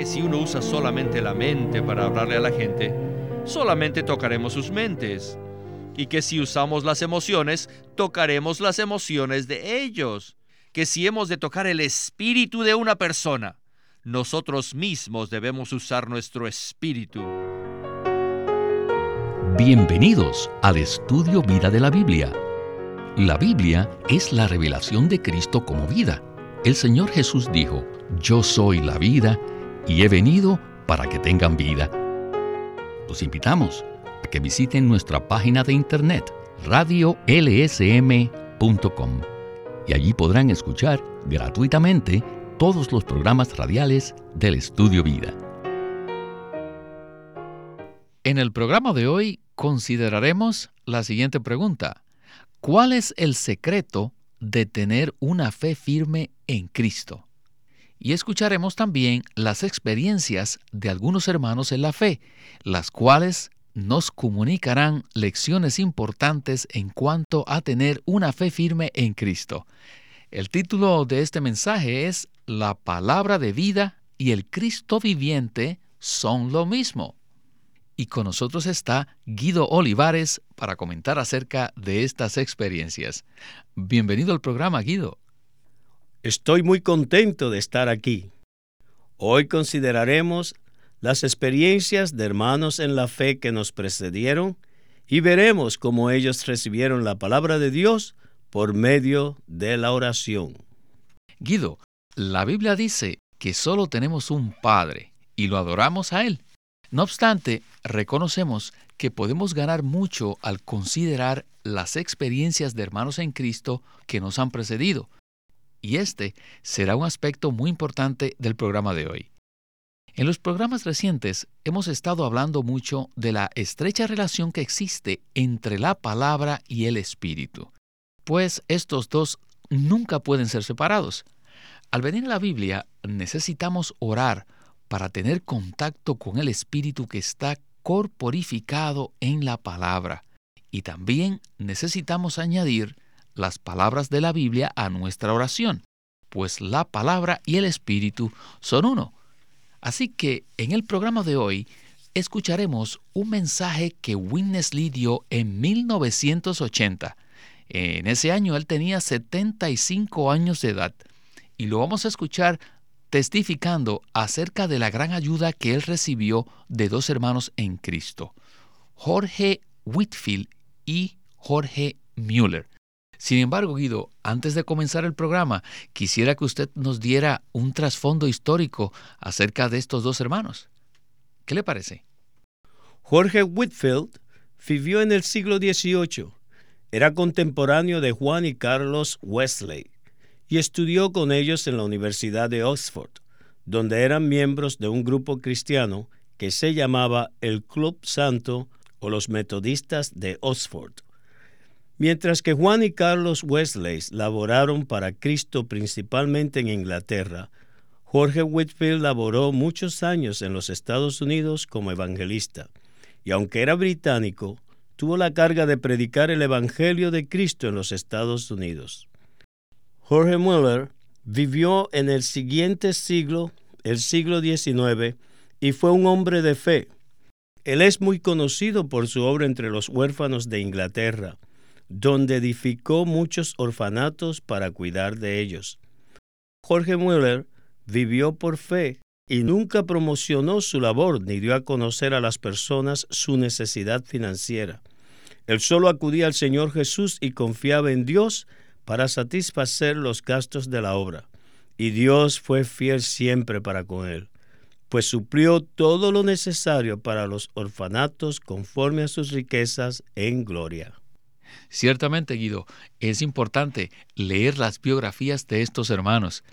que si uno usa solamente la mente para hablarle a la gente, solamente tocaremos sus mentes. Y que si usamos las emociones, tocaremos las emociones de ellos. Que si hemos de tocar el espíritu de una persona, nosotros mismos debemos usar nuestro espíritu. Bienvenidos al estudio Vida de la Biblia. La Biblia es la revelación de Cristo como vida. El Señor Jesús dijo, Yo soy la vida y he venido para que tengan vida. Los invitamos a que visiten nuestra página de internet radiolsm.com y allí podrán escuchar gratuitamente todos los programas radiales del Estudio Vida. En el programa de hoy consideraremos la siguiente pregunta. ¿Cuál es el secreto de tener una fe firme en Cristo? Y escucharemos también las experiencias de algunos hermanos en la fe, las cuales nos comunicarán lecciones importantes en cuanto a tener una fe firme en Cristo. El título de este mensaje es La palabra de vida y el Cristo viviente son lo mismo. Y con nosotros está Guido Olivares para comentar acerca de estas experiencias. Bienvenido al programa, Guido. Estoy muy contento de estar aquí. Hoy consideraremos las experiencias de hermanos en la fe que nos precedieron y veremos cómo ellos recibieron la palabra de Dios por medio de la oración. Guido, la Biblia dice que solo tenemos un Padre y lo adoramos a Él. No obstante, reconocemos que podemos ganar mucho al considerar las experiencias de hermanos en Cristo que nos han precedido. Y este será un aspecto muy importante del programa de hoy. En los programas recientes hemos estado hablando mucho de la estrecha relación que existe entre la palabra y el espíritu pues estos dos nunca pueden ser separados. Al venir a la Biblia necesitamos orar para tener contacto con el Espíritu que está corporificado en la palabra. Y también necesitamos añadir las palabras de la Biblia a nuestra oración, pues la palabra y el Espíritu son uno. Así que en el programa de hoy escucharemos un mensaje que Witness Lee dio en 1980 en ese año él tenía 75 años de edad y lo vamos a escuchar testificando acerca de la gran ayuda que él recibió de dos hermanos en Cristo, Jorge Whitfield y Jorge Mueller. Sin embargo, Guido, antes de comenzar el programa, quisiera que usted nos diera un trasfondo histórico acerca de estos dos hermanos. ¿Qué le parece? Jorge Whitfield vivió en el siglo XVIII era contemporáneo de Juan y Carlos Wesley y estudió con ellos en la Universidad de Oxford, donde eran miembros de un grupo cristiano que se llamaba el Club Santo o los Metodistas de Oxford. Mientras que Juan y Carlos Wesley laboraron para Cristo principalmente en Inglaterra, Jorge Whitfield laboró muchos años en los Estados Unidos como evangelista, y aunque era británico, tuvo la carga de predicar el Evangelio de Cristo en los Estados Unidos. Jorge Mueller vivió en el siguiente siglo, el siglo XIX, y fue un hombre de fe. Él es muy conocido por su obra entre los huérfanos de Inglaterra, donde edificó muchos orfanatos para cuidar de ellos. Jorge Mueller vivió por fe y nunca promocionó su labor ni dio a conocer a las personas su necesidad financiera. Él solo acudía al Señor Jesús y confiaba en Dios para satisfacer los gastos de la obra. Y Dios fue fiel siempre para con él, pues suplió todo lo necesario para los orfanatos conforme a sus riquezas en gloria. Ciertamente, Guido, es importante leer las biografías de estos hermanos.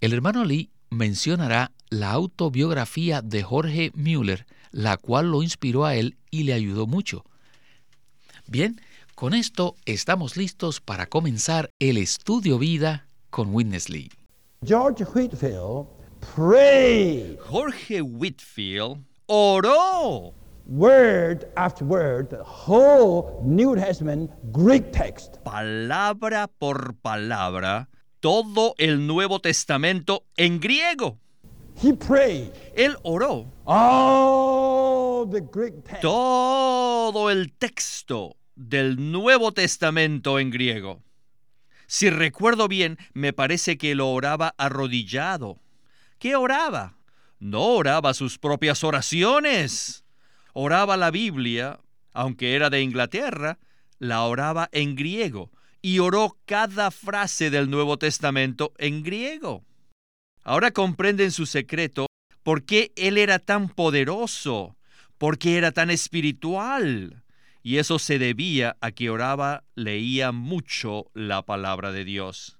El hermano Lee mencionará la autobiografía de Jorge Müller, la cual lo inspiró a él y le ayudó mucho. Bien, con esto estamos listos para comenzar el estudio vida con Witness Lee. George Whitfield prayed. Jorge Whitfield oró. Word after word, the whole New Testament Greek text. Palabra por palabra, todo el Nuevo Testamento en griego. He prayed Él oró all the Greek text. todo el texto del Nuevo Testamento en griego. Si recuerdo bien, me parece que lo oraba arrodillado. ¿Qué oraba? No oraba sus propias oraciones. Oraba la Biblia, aunque era de Inglaterra, la oraba en griego y oró cada frase del Nuevo Testamento en griego. Ahora comprenden su secreto por qué él era tan poderoso, por qué era tan espiritual. Y eso se debía a que oraba, leía mucho la palabra de Dios.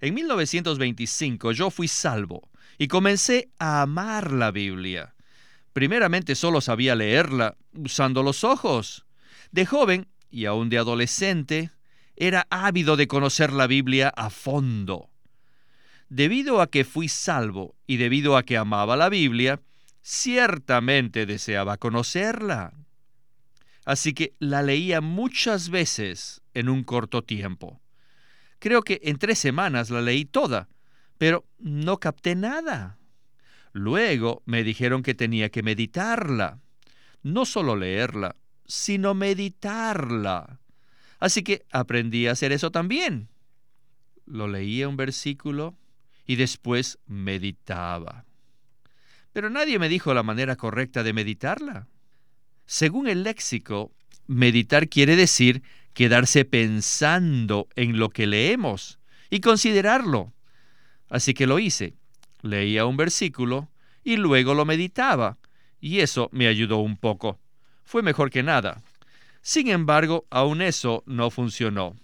En 1925 yo fui salvo y comencé a amar la Biblia. Primeramente solo sabía leerla usando los ojos. De joven y aún de adolescente, era ávido de conocer la Biblia a fondo. Debido a que fui salvo y debido a que amaba la Biblia, ciertamente deseaba conocerla. Así que la leía muchas veces en un corto tiempo. Creo que en tres semanas la leí toda, pero no capté nada. Luego me dijeron que tenía que meditarla. No solo leerla, sino meditarla. Así que aprendí a hacer eso también. Lo leía un versículo y después meditaba. Pero nadie me dijo la manera correcta de meditarla. Según el léxico, meditar quiere decir quedarse pensando en lo que leemos y considerarlo. Así que lo hice. Leía un versículo y luego lo meditaba, y eso me ayudó un poco. Fue mejor que nada. Sin embargo, aún eso no funcionó.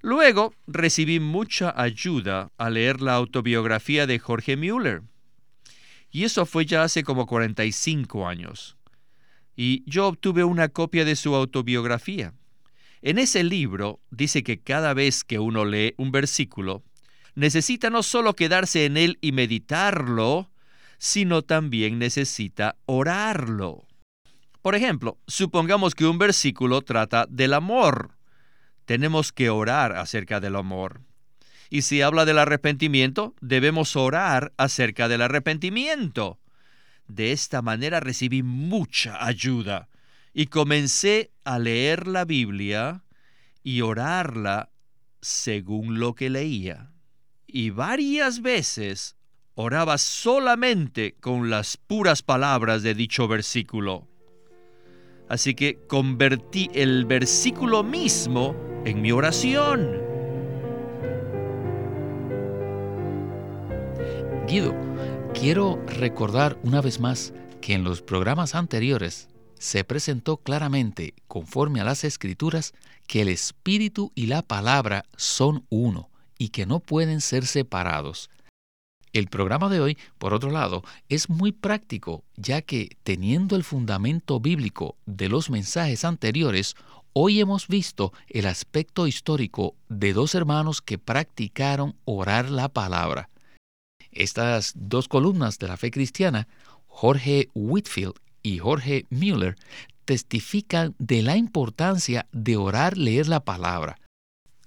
Luego recibí mucha ayuda a leer la autobiografía de Jorge Müller. Y eso fue ya hace como 45 años. Y yo obtuve una copia de su autobiografía. En ese libro dice que cada vez que uno lee un versículo, necesita no solo quedarse en él y meditarlo, sino también necesita orarlo. Por ejemplo, supongamos que un versículo trata del amor. Tenemos que orar acerca del amor. Y si habla del arrepentimiento, debemos orar acerca del arrepentimiento. De esta manera recibí mucha ayuda y comencé a leer la Biblia y orarla según lo que leía. Y varias veces oraba solamente con las puras palabras de dicho versículo. Así que convertí el versículo mismo en mi oración. Guido, quiero recordar una vez más que en los programas anteriores se presentó claramente, conforme a las escrituras, que el Espíritu y la palabra son uno y que no pueden ser separados. El programa de hoy, por otro lado, es muy práctico, ya que teniendo el fundamento bíblico de los mensajes anteriores, hoy hemos visto el aspecto histórico de dos hermanos que practicaron orar la palabra. Estas dos columnas de la fe cristiana, Jorge Whitfield y Jorge Mueller, testifican de la importancia de orar, leer la palabra.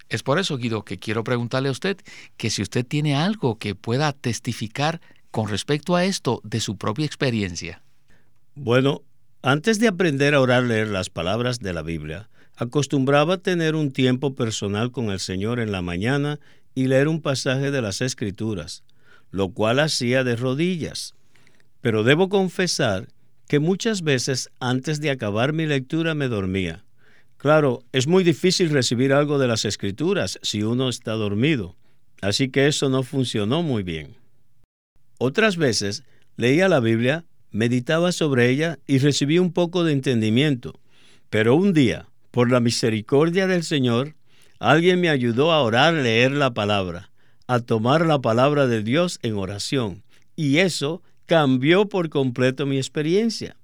Es por eso, Guido, que quiero preguntarle a usted que si usted tiene algo que pueda testificar con respecto a esto de su propia experiencia. Bueno, antes de aprender a orar leer las palabras de la Biblia, acostumbraba tener un tiempo personal con el Señor en la mañana y leer un pasaje de las Escrituras, lo cual hacía de rodillas. Pero debo confesar que muchas veces antes de acabar mi lectura me dormía. Claro, es muy difícil recibir algo de las escrituras si uno está dormido, así que eso no funcionó muy bien. Otras veces leía la Biblia, meditaba sobre ella y recibí un poco de entendimiento, pero un día, por la misericordia del Señor, alguien me ayudó a orar, leer la palabra, a tomar la palabra de Dios en oración, y eso cambió por completo mi experiencia.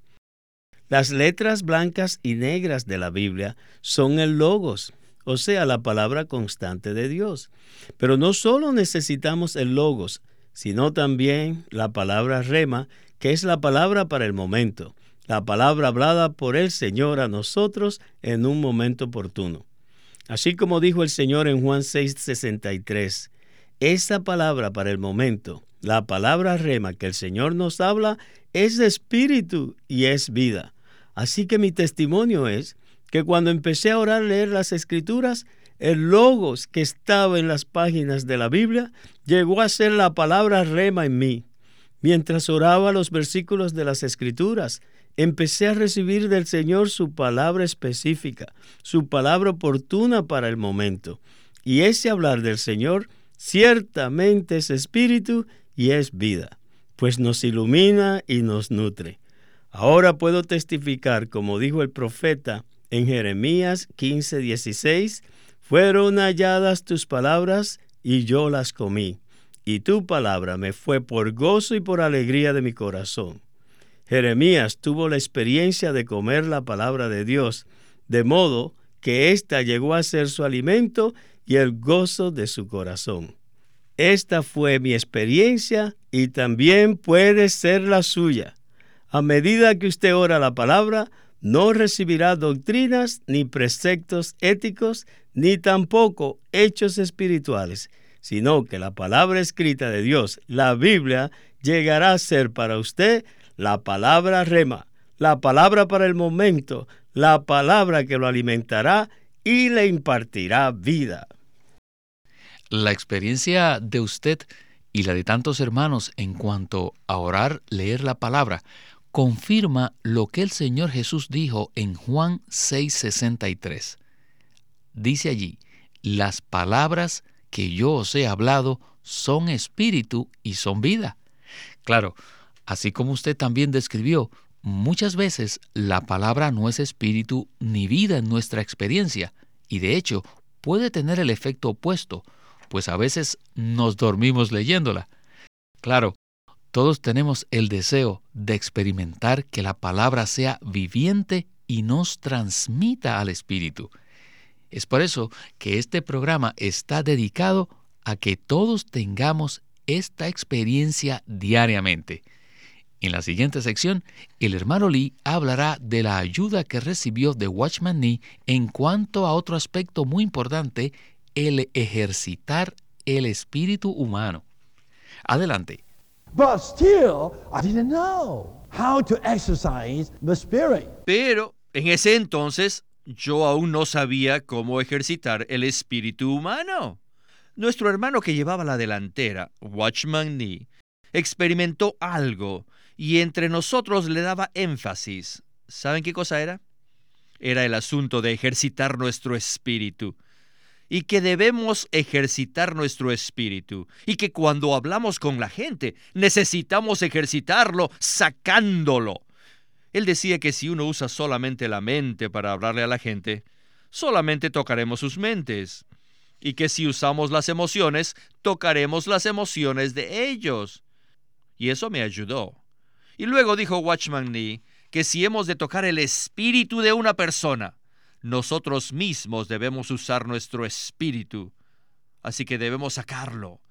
Las letras blancas y negras de la Biblia son el logos, o sea, la palabra constante de Dios. Pero no solo necesitamos el logos, sino también la palabra rema, que es la palabra para el momento, la palabra hablada por el Señor a nosotros en un momento oportuno. Así como dijo el Señor en Juan 6:63, esa palabra para el momento La palabra rema que el Señor nos habla es espíritu y es vida. Así que mi testimonio es que cuando empecé a orar, leer las escrituras, el logos que estaba en las páginas de la Biblia llegó a ser la palabra rema en mí. Mientras oraba los versículos de las escrituras, empecé a recibir del Señor su palabra específica, su palabra oportuna para el momento. Y ese hablar del Señor ciertamente es espíritu y es vida, pues nos ilumina y nos nutre. Ahora puedo testificar, como dijo el profeta en Jeremías 15:16, fueron halladas tus palabras y yo las comí, y tu palabra me fue por gozo y por alegría de mi corazón. Jeremías tuvo la experiencia de comer la palabra de Dios, de modo que ésta llegó a ser su alimento y el gozo de su corazón. Esta fue mi experiencia y también puede ser la suya. A medida que usted ora la palabra, no recibirá doctrinas ni preceptos éticos, ni tampoco hechos espirituales, sino que la palabra escrita de Dios, la Biblia, llegará a ser para usted la palabra rema, la palabra para el momento, la palabra que lo alimentará y le impartirá vida. La experiencia de usted y la de tantos hermanos en cuanto a orar, leer la palabra, confirma lo que el Señor Jesús dijo en Juan 6:63. Dice allí, las palabras que yo os he hablado son espíritu y son vida. Claro, así como usted también describió, muchas veces la palabra no es espíritu ni vida en nuestra experiencia, y de hecho puede tener el efecto opuesto, pues a veces nos dormimos leyéndola. Claro, todos tenemos el deseo de experimentar que la palabra sea viviente y nos transmita al Espíritu. Es por eso que este programa está dedicado a que todos tengamos esta experiencia diariamente. En la siguiente sección, el hermano Lee hablará de la ayuda que recibió de Watchman Nee en cuanto a otro aspecto muy importante, el ejercitar el espíritu humano. Adelante. Pero en ese entonces yo aún no sabía cómo ejercitar el espíritu humano. Nuestro hermano que llevaba la delantera, Watchman Nee, experimentó algo y entre nosotros le daba énfasis. ¿Saben qué cosa era? Era el asunto de ejercitar nuestro espíritu y que debemos ejercitar nuestro espíritu y que cuando hablamos con la gente necesitamos ejercitarlo sacándolo. Él decía que si uno usa solamente la mente para hablarle a la gente, solamente tocaremos sus mentes y que si usamos las emociones, tocaremos las emociones de ellos. Y eso me ayudó. Y luego dijo Watchman Nee que si hemos de tocar el espíritu de una persona, nosotros mismos debemos usar nuestro espíritu. Así que debemos sacarlo.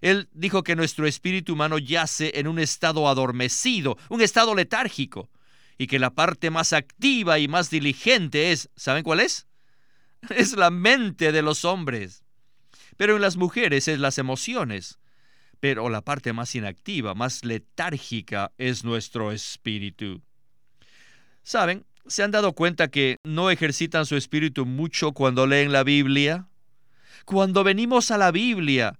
Él dijo que nuestro espíritu humano yace en un estado adormecido, un estado letárgico, y que la parte más activa y más diligente es, ¿saben cuál es? Es la mente de los hombres. Pero en las mujeres es las emociones. Pero la parte más inactiva, más letárgica es nuestro espíritu. ¿Saben? ¿Se han dado cuenta que no ejercitan su espíritu mucho cuando leen la Biblia? Cuando venimos a la Biblia,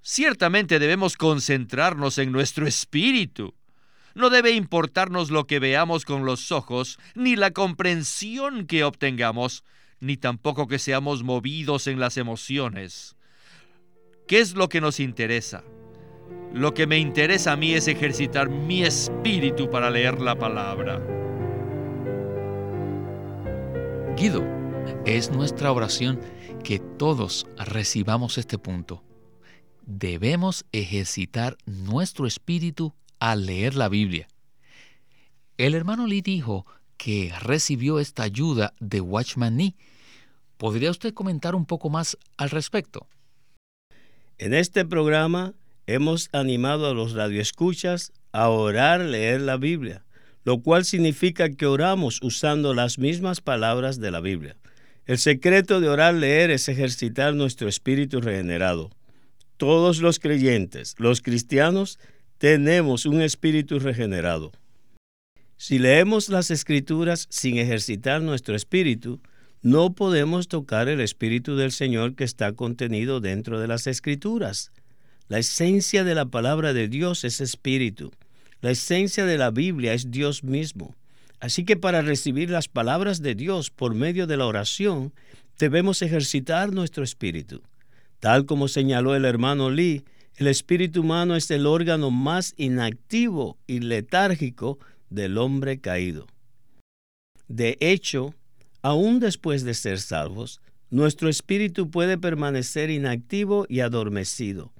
ciertamente debemos concentrarnos en nuestro espíritu. No debe importarnos lo que veamos con los ojos, ni la comprensión que obtengamos, ni tampoco que seamos movidos en las emociones. ¿Qué es lo que nos interesa? Lo que me interesa a mí es ejercitar mi espíritu para leer la palabra. Guido, es nuestra oración que todos recibamos este punto. Debemos ejercitar nuestro espíritu al leer la Biblia. El hermano Lee dijo que recibió esta ayuda de Watchman Nee. ¿Podría usted comentar un poco más al respecto? En este programa hemos animado a los radioescuchas a orar, leer la Biblia lo cual significa que oramos usando las mismas palabras de la Biblia. El secreto de orar leer es ejercitar nuestro espíritu regenerado. Todos los creyentes, los cristianos, tenemos un espíritu regenerado. Si leemos las escrituras sin ejercitar nuestro espíritu, no podemos tocar el espíritu del Señor que está contenido dentro de las escrituras. La esencia de la palabra de Dios es espíritu. La esencia de la Biblia es Dios mismo. Así que para recibir las palabras de Dios por medio de la oración, debemos ejercitar nuestro espíritu. Tal como señaló el hermano Lee, el espíritu humano es el órgano más inactivo y letárgico del hombre caído. De hecho, aún después de ser salvos, nuestro espíritu puede permanecer inactivo y adormecido,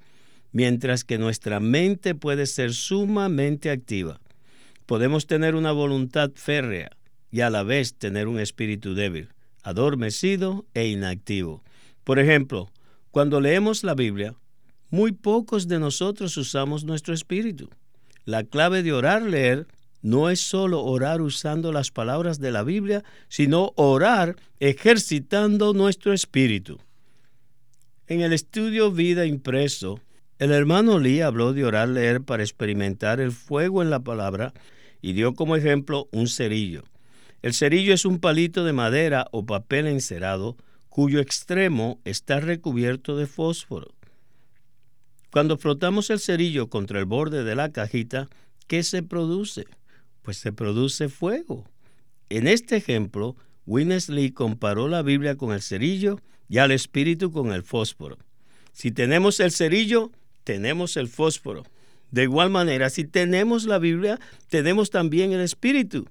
mientras que nuestra mente puede ser sumamente activa. Podemos tener una voluntad férrea y a la vez tener un espíritu débil, adormecido e inactivo. Por ejemplo, cuando leemos la Biblia, muy pocos de nosotros usamos nuestro espíritu. La clave de orar, leer, no es solo orar usando las palabras de la Biblia, sino orar ejercitando nuestro espíritu. En el estudio Vida impreso, el hermano Lee habló de orar, leer para experimentar el fuego en la palabra y dio como ejemplo un cerillo. El cerillo es un palito de madera o papel encerado cuyo extremo está recubierto de fósforo. Cuando frotamos el cerillo contra el borde de la cajita, ¿qué se produce? Pues se produce fuego. En este ejemplo, Winnesley comparó la Biblia con el cerillo y al espíritu con el fósforo. Si tenemos el cerillo, tenemos el fósforo. De igual manera, si tenemos la Biblia, tenemos también el Espíritu.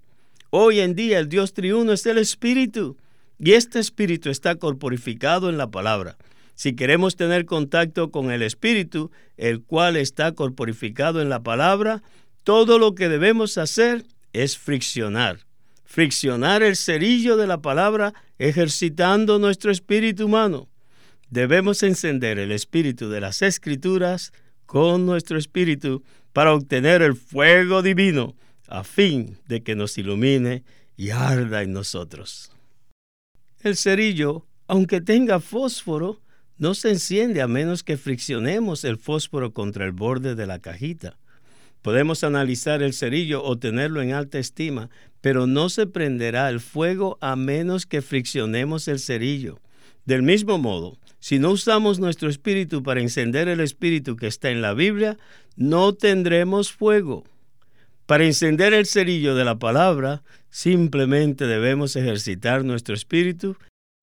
Hoy en día el Dios triuno es el Espíritu y este Espíritu está corporificado en la palabra. Si queremos tener contacto con el Espíritu, el cual está corporificado en la palabra, todo lo que debemos hacer es friccionar. Friccionar el cerillo de la palabra ejercitando nuestro espíritu humano. Debemos encender el espíritu de las escrituras con nuestro espíritu para obtener el fuego divino a fin de que nos ilumine y arda en nosotros. El cerillo, aunque tenga fósforo, no se enciende a menos que friccionemos el fósforo contra el borde de la cajita. Podemos analizar el cerillo o tenerlo en alta estima, pero no se prenderá el fuego a menos que friccionemos el cerillo. Del mismo modo, si no usamos nuestro espíritu para encender el espíritu que está en la Biblia, no tendremos fuego. Para encender el cerillo de la palabra, simplemente debemos ejercitar nuestro espíritu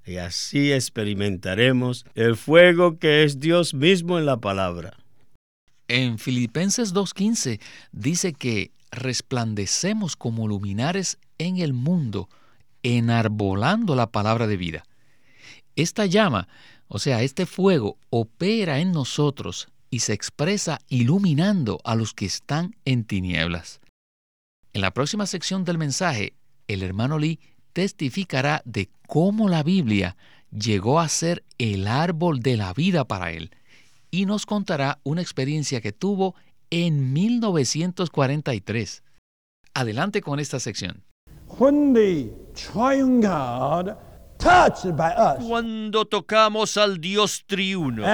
y así experimentaremos el fuego que es Dios mismo en la palabra. En Filipenses 2.15 dice que resplandecemos como luminares en el mundo, enarbolando la palabra de vida. Esta llama, o sea, este fuego, opera en nosotros y se expresa iluminando a los que están en tinieblas. En la próxima sección del mensaje, el hermano Lee testificará de cómo la Biblia llegó a ser el árbol de la vida para él y nos contará una experiencia que tuvo en 1943. Adelante con esta sección. Cuando tocamos al Dios triuno.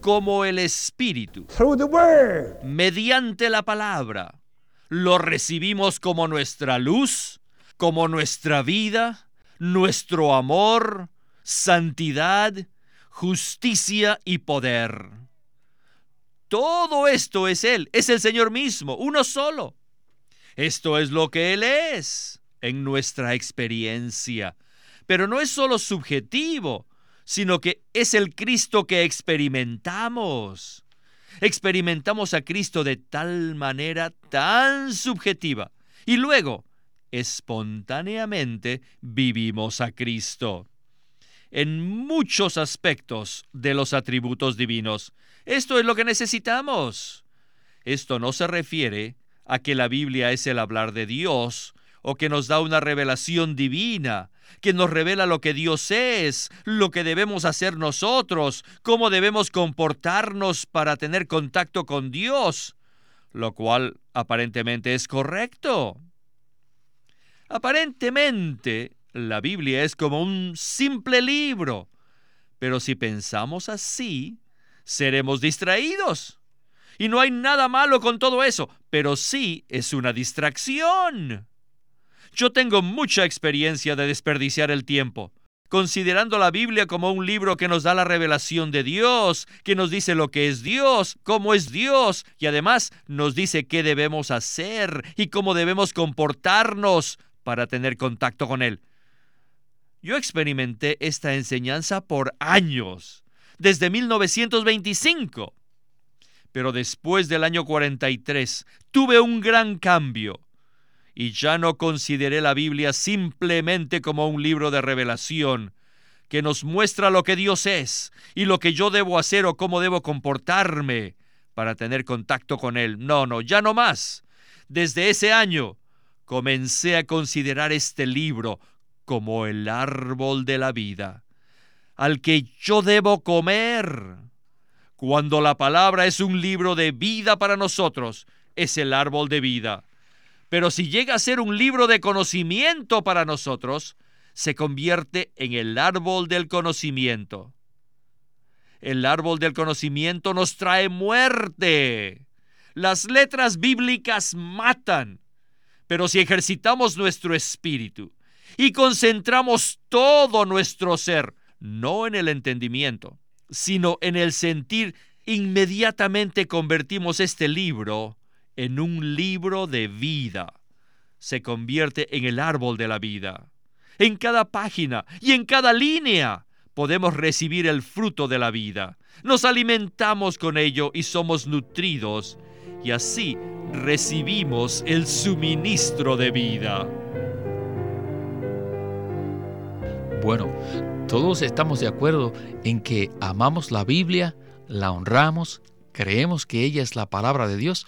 Como el Espíritu. mediante la palabra, lo recibimos como nuestra luz, como nuestra vida, nuestro amor, santidad, justicia y poder. Todo esto es Él, es el Señor mismo, uno solo. Esto es lo que Él es en nuestra experiencia pero no es solo subjetivo, sino que es el Cristo que experimentamos. Experimentamos a Cristo de tal manera tan subjetiva y luego, espontáneamente, vivimos a Cristo. En muchos aspectos de los atributos divinos, esto es lo que necesitamos. Esto no se refiere a que la Biblia es el hablar de Dios o que nos da una revelación divina, que nos revela lo que Dios es, lo que debemos hacer nosotros, cómo debemos comportarnos para tener contacto con Dios, lo cual aparentemente es correcto. Aparentemente, la Biblia es como un simple libro, pero si pensamos así, seremos distraídos. Y no hay nada malo con todo eso, pero sí es una distracción. Yo tengo mucha experiencia de desperdiciar el tiempo, considerando la Biblia como un libro que nos da la revelación de Dios, que nos dice lo que es Dios, cómo es Dios, y además nos dice qué debemos hacer y cómo debemos comportarnos para tener contacto con Él. Yo experimenté esta enseñanza por años, desde 1925. Pero después del año 43 tuve un gran cambio y ya no consideré la Biblia simplemente como un libro de revelación que nos muestra lo que Dios es y lo que yo debo hacer o cómo debo comportarme para tener contacto con Él. No, no, ya no más. Desde ese año comencé a considerar este libro como el árbol de la vida, al que yo debo comer. Cuando la palabra es un libro de vida para nosotros, es el árbol de vida. Pero si llega a ser un libro de conocimiento para nosotros, se convierte en el árbol del conocimiento. El árbol del conocimiento nos trae muerte. Las letras bíblicas matan. Pero si ejercitamos nuestro espíritu y concentramos todo nuestro ser, no en el entendimiento, sino en el sentir, inmediatamente convertimos este libro en un libro de vida. Se convierte en el árbol de la vida. En cada página y en cada línea podemos recibir el fruto de la vida. Nos alimentamos con ello y somos nutridos y así recibimos el suministro de vida. Bueno, todos estamos de acuerdo en que amamos la Biblia, la honramos, creemos que ella es la palabra de Dios,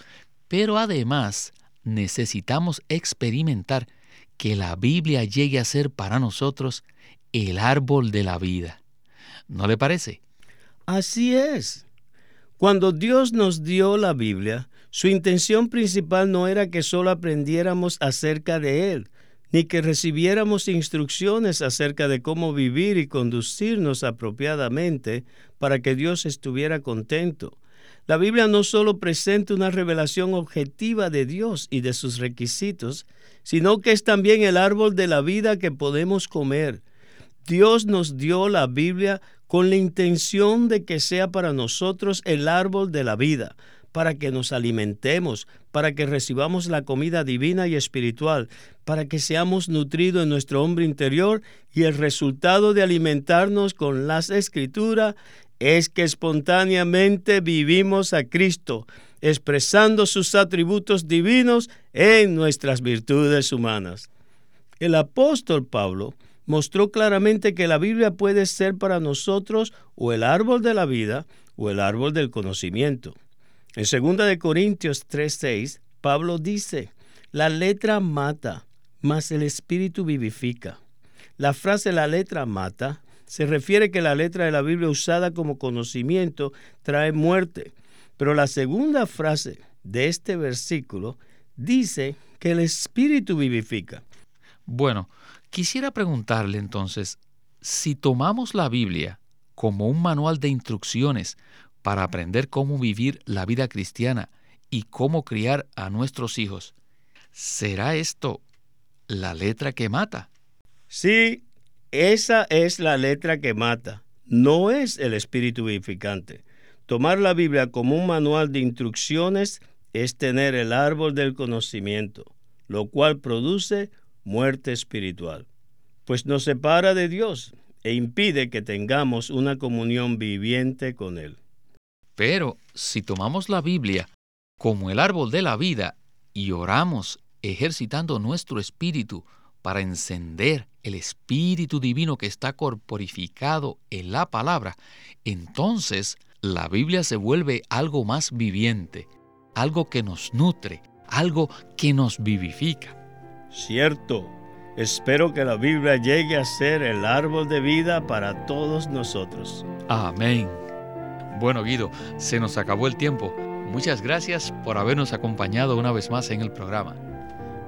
pero además necesitamos experimentar que la Biblia llegue a ser para nosotros el árbol de la vida. ¿No le parece? Así es. Cuando Dios nos dio la Biblia, su intención principal no era que solo aprendiéramos acerca de Él, ni que recibiéramos instrucciones acerca de cómo vivir y conducirnos apropiadamente para que Dios estuviera contento. La Biblia no solo presenta una revelación objetiva de Dios y de sus requisitos, sino que es también el árbol de la vida que podemos comer. Dios nos dio la Biblia con la intención de que sea para nosotros el árbol de la vida, para que nos alimentemos, para que recibamos la comida divina y espiritual, para que seamos nutridos en nuestro hombre interior y el resultado de alimentarnos con las escrituras es que espontáneamente vivimos a Cristo, expresando sus atributos divinos en nuestras virtudes humanas. El apóstol Pablo mostró claramente que la Biblia puede ser para nosotros o el árbol de la vida o el árbol del conocimiento. En 2 de Corintios 3:6, Pablo dice, "La letra mata, mas el espíritu vivifica." La frase la letra mata se refiere que la letra de la Biblia usada como conocimiento trae muerte, pero la segunda frase de este versículo dice que el espíritu vivifica. Bueno, quisiera preguntarle entonces, si tomamos la Biblia como un manual de instrucciones para aprender cómo vivir la vida cristiana y cómo criar a nuestros hijos. ¿Será esto la letra que mata? Sí, esa es la letra que mata. No es el espíritu vivificante. Tomar la Biblia como un manual de instrucciones es tener el árbol del conocimiento, lo cual produce muerte espiritual, pues nos separa de Dios e impide que tengamos una comunión viviente con Él. Pero si tomamos la Biblia como el árbol de la vida y oramos ejercitando nuestro espíritu para encender el espíritu divino que está corporificado en la palabra, entonces la Biblia se vuelve algo más viviente, algo que nos nutre, algo que nos vivifica. Cierto, espero que la Biblia llegue a ser el árbol de vida para todos nosotros. Amén. Bueno, Guido, se nos acabó el tiempo. Muchas gracias por habernos acompañado una vez más en el programa.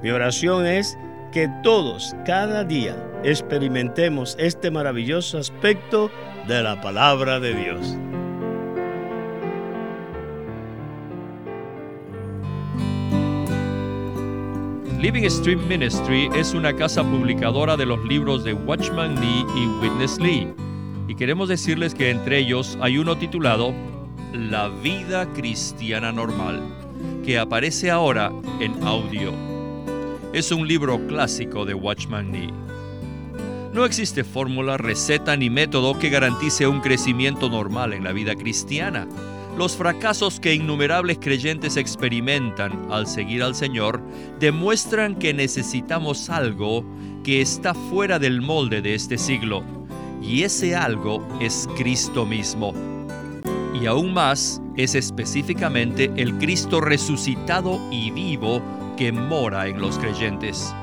Mi oración es que todos cada día experimentemos este maravilloso aspecto de la palabra de Dios. Living Stream Ministry es una casa publicadora de los libros de Watchman Nee y Witness Lee, y queremos decirles que entre ellos hay uno titulado La vida cristiana normal, que aparece ahora en audio. Es un libro clásico de Watchman Nee. No existe fórmula, receta ni método que garantice un crecimiento normal en la vida cristiana. Los fracasos que innumerables creyentes experimentan al seguir al Señor demuestran que necesitamos algo que está fuera del molde de este siglo, y ese algo es Cristo mismo. Y aún más es específicamente el Cristo resucitado y vivo que mora en los creyentes.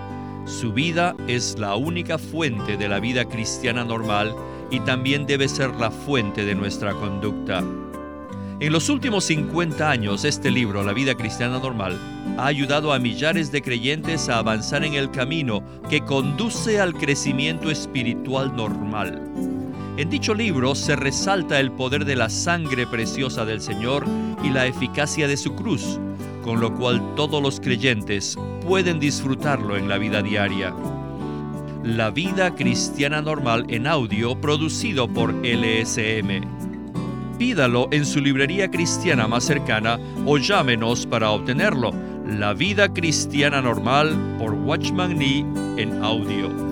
Su vida es la única fuente de la vida cristiana normal y también debe ser la fuente de nuestra conducta. En los últimos 50 años, este libro, La vida cristiana normal, ha ayudado a millares de creyentes a avanzar en el camino que conduce al crecimiento espiritual normal. En dicho libro se resalta el poder de la sangre preciosa del Señor y la eficacia de su cruz, con lo cual todos los creyentes pueden disfrutarlo en la vida diaria. La vida cristiana normal en audio producido por LSM. Pídalo en su librería cristiana más cercana o llámenos para obtenerlo. La vida cristiana normal por Watchman Nee en audio.